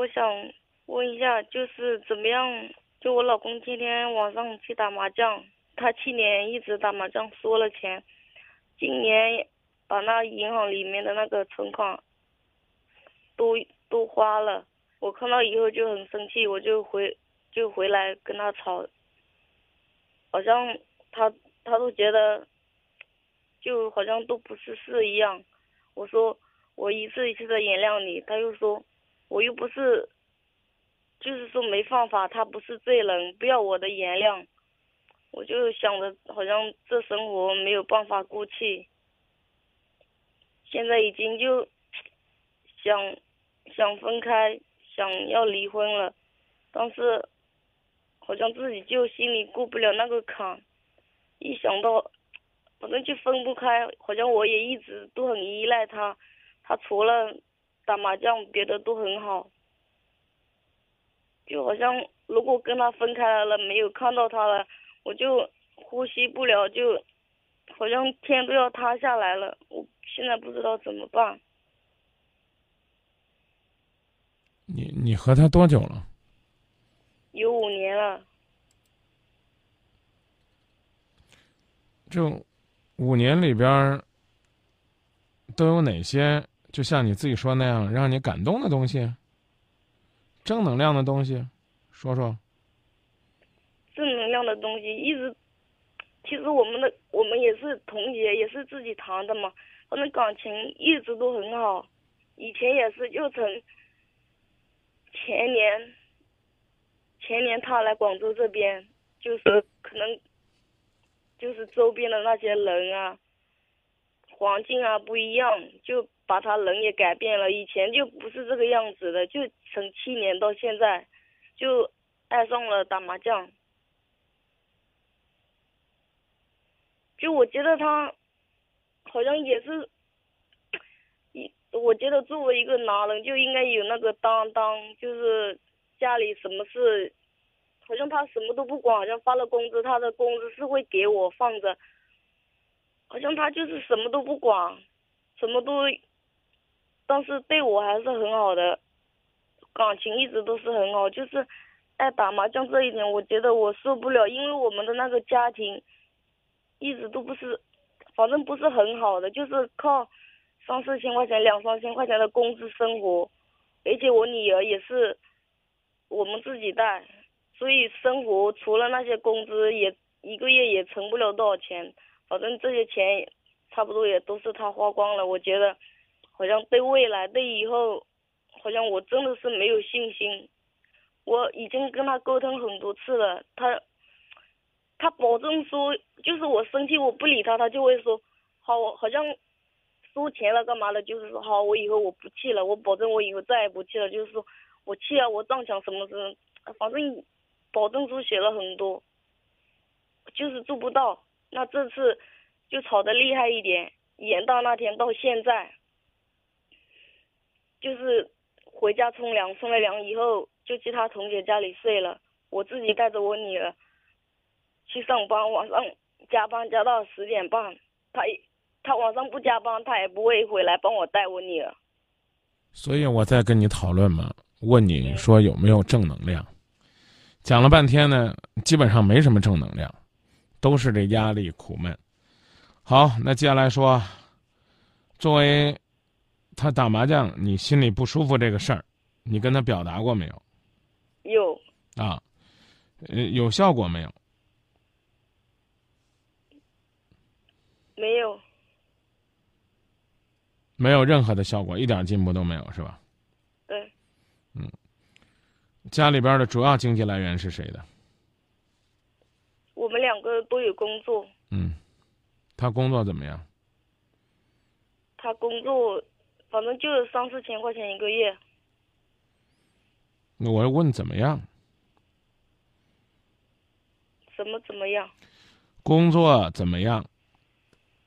我想问一下，就是怎么样？就我老公天天晚上去打麻将，他去年一直打麻将输了钱，今年把那银行里面的那个存款都都花了。我看到以后就很生气，我就回就回来跟他吵，好像他他都觉得就好像都不是事一样。我说我一次一次的原谅你，他又说我又不是。就是说没办法，他不是罪人，不要我的原谅。我就想着，好像这生活没有办法过去。现在已经就想想分开，想要离婚了，但是好像自己就心里过不了那个坎。一想到，反正就分不开，好像我也一直都很依赖他，他除了打麻将，别的都很好。就好像如果跟他分开了，没有看到他了，我就呼吸不了，就好像天都要塌下来了。我现在不知道怎么办。你你和他多久了？有五年了。这五年里边都有哪些？就像你自己说那样，让你感动的东西？正能量的东西，说说。正能量的东西一直，其实我们的我们也是同学，也是自己谈的嘛。反正感情一直都很好，以前也是，就从前年，前年他来广州这边，就是可能，就是周边的那些人啊，环境啊不一样，就。把他人也改变了，以前就不是这个样子的，就从七年到现在，就爱上了打麻将。就我觉得他，好像也是，一我觉得作为一个男人就应该有那个担当，就是家里什么事，好像他什么都不管，好像发了工资，他的工资是会给我放着，好像他就是什么都不管，什么都。但是对我还是很好的，感情一直都是很好。就是爱打麻将这一点，我觉得我受不了，因为我们的那个家庭一直都不是，反正不是很好的，就是靠三四千块钱、两三千块钱的工资生活，而且我女儿也是我们自己带，所以生活除了那些工资，也一个月也存不了多少钱。反正这些钱差不多也都是他花光了，我觉得。好像对未来、对以后，好像我真的是没有信心。我已经跟他沟通很多次了，他，他保证说，就是我生气我不理他，他就会说，好，好像输钱了干嘛的，就是说好，我以后我不气了，我保证我以后再也不气了，就是说我气啊我撞墙什么什么，反正保证书写了很多，就是做不到。那这次就吵得厉害一点，演到那天到现在。就是回家冲凉，冲了凉以后就去他同学家里睡了。我自己带着我女儿去上班，晚上加班加到十点半。他他晚上不加班，他也不会回来帮我带我女儿。所以我在跟你讨论嘛，问你说有没有正能量？讲了半天呢，基本上没什么正能量，都是这压力苦闷。好，那接下来说，作为。他打麻将，你心里不舒服这个事儿，你跟他表达过没有？有。啊，呃，有效果没有？没有。没有任何的效果，一点进步都没有，是吧？对。嗯。家里边的主要经济来源是谁的？我们两个都有工作。嗯。他工作怎么样？他工作。反正就是三四千块钱一个月。那我要问怎么样？怎么怎么样？工作怎么样？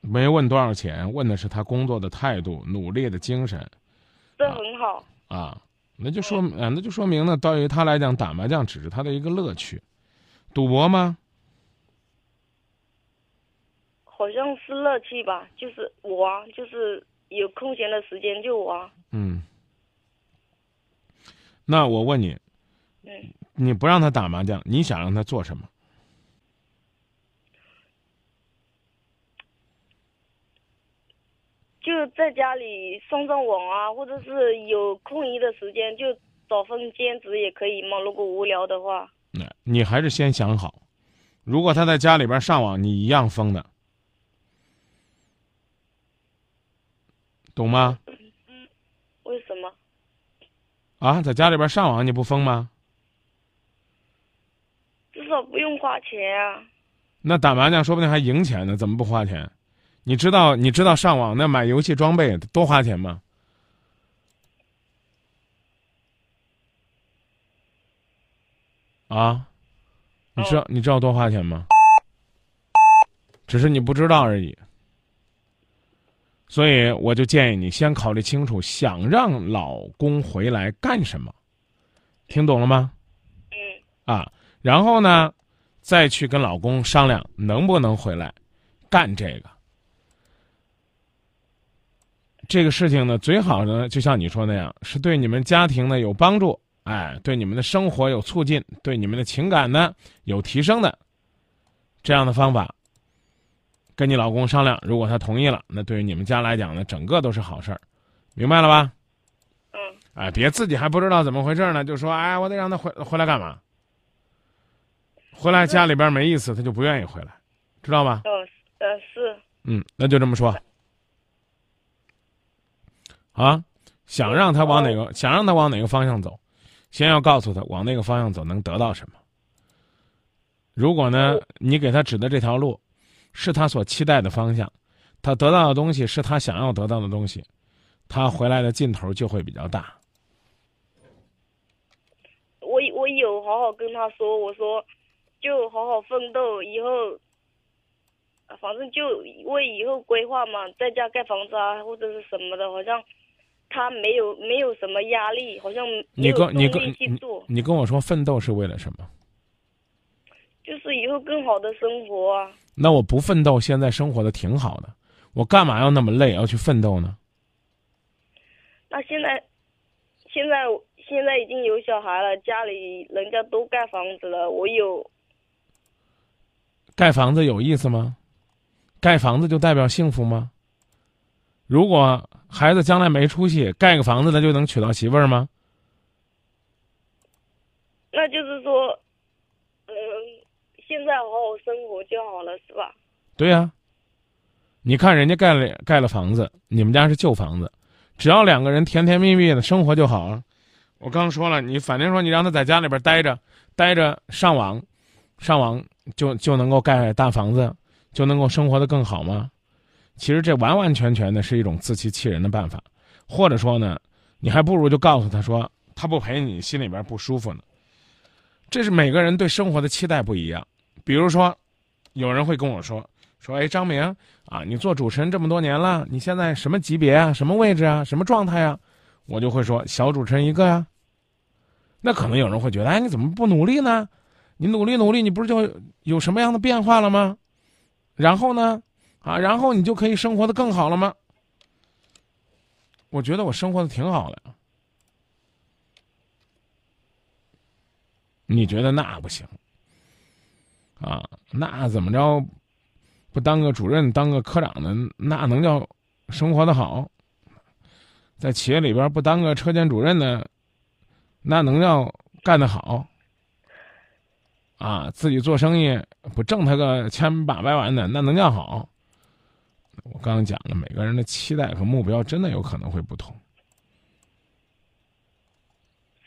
没问多少钱，问的是他工作的态度、努力的精神。这很好。啊，那就说啊，那就说明呢，对于他来讲，打麻将只是他的一个乐趣。赌博吗？好像是乐趣吧，就是玩，就是。有空闲的时间就玩。嗯，那我问你，嗯，你不让他打麻将，你想让他做什么？就在家里上上网啊，或者是有空余的时间就找份兼职也可以嘛。如果无聊的话，那你还是先想好，如果他在家里边上网，你一样疯的，懂吗？为什么？啊，在家里边上网你不疯吗？至少不用花钱啊。那打麻将说不定还赢钱呢，怎么不花钱？你知道你知道上网那买游戏装备多花钱吗？啊，你知道你知道多花钱吗？只是你不知道而已。所以我就建议你先考虑清楚，想让老公回来干什么，听懂了吗？嗯啊，然后呢，再去跟老公商量能不能回来干这个。这个事情呢，最好呢，就像你说那样，是对你们家庭呢有帮助，哎，对你们的生活有促进，对你们的情感呢有提升的这样的方法。跟你老公商量，如果他同意了，那对于你们家来讲呢，整个都是好事儿，明白了吧？嗯哎，别自己还不知道怎么回事呢，就说哎，我得让他回回来干嘛？回来家里边没意思，他就不愿意回来，知道吧？哦呃是嗯，那就这么说。啊，想让他往哪个，想让他往哪个方向走，先要告诉他往那个方向走能得到什么。如果呢，你给他指的这条路，是他所期待的方向，他得到的东西是他想要得到的东西，他回来的劲头就会比较大。我我有好好跟他说，我说就好好奋斗，以后，啊反正就为以后规划嘛，在家盖房子啊或者是什么的，好像他没有没有什么压力，好像没你跟你跟你跟我说奋斗是为了什么？就是以后更好的生活啊。那我不奋斗，现在生活的挺好的，我干嘛要那么累，要去奋斗呢？那现在，现在现在已经有小孩了，家里人家都盖房子了，我有盖房子有意思吗？盖房子就代表幸福吗？如果孩子将来没出息，盖个房子他就能娶到媳妇儿吗？那就是说，嗯、现在好好生活就好了，是吧？对呀、你看人家盖了盖了房子，你们家是旧房子，只要两个人甜甜蜜蜜的生活就好了。我刚说了，你反正说你让他在家里边待着，待着上网，上网就就能够盖大房子，就能够生活的更好吗？其实这完完全全的是一种自欺欺人的办法，或者说呢，你还不如就告诉他说，他不陪你，心里边不舒服呢。这是每个人对生活的期待不一样。比如说，有人会跟我说说，哎，张明啊，你做主持人这么多年了，你现在什么级别啊，什么位置啊，什么状态啊？我就会说小主持人一个呀、那可能有人会觉得，哎，你怎么不努力呢？你努力努力，你不是就有什么样的变化了吗？然后呢？啊，然后你就可以生活的更好了吗？我觉得我生活的挺好的。你觉得那不行？啊，那怎么着？不当个主任、当个科长的，那能叫生活的好？在企业里边不当个车间主任的，那能叫干得好？啊，自己做生意不挣他个千八百万的，那能叫好？我刚刚讲了，每个人的期待和目标真的有可能会不同。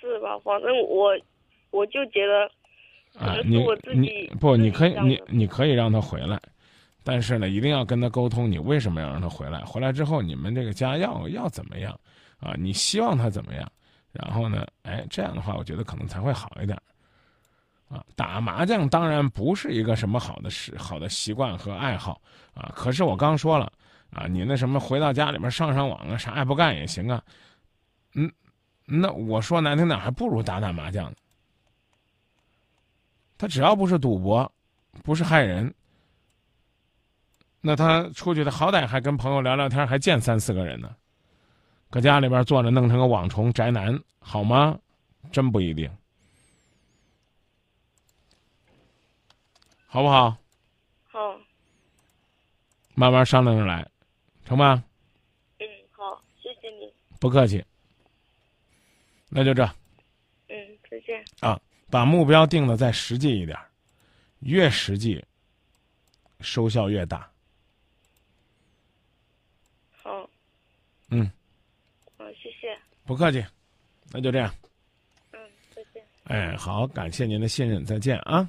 是吧？反正我我就觉得，啊，你你不，你可以你你可以让他回来，但是呢，一定要跟他沟通，你为什么要让他回来？回来之后，你们这个家要要怎么样啊？你希望他怎么样？然后呢，哎，这样的话，我觉得可能才会好一点。啊，打麻将当然不是一个什么好的事、好的习惯和爱好啊。可是我刚说了啊，你那什么回到家里边上上网啊，啥也不干也行啊。嗯，那我说难听点，还不如打打麻将呢。他只要不是赌博，不是害人，那他出去的好歹还跟朋友聊聊天，还见三四个人呢。搁家里边坐着，弄成个网虫宅男，好吗？真不一定，好不好？好，慢慢商量着来，成吧？嗯，好，谢谢你，不客气。那就这嗯，再见。啊，把目标定的再实际一点儿，越实际，收效越大。好，嗯，好，谢谢，不客气，那就这样。嗯，再见。哎，好，感谢您的信任，再见啊。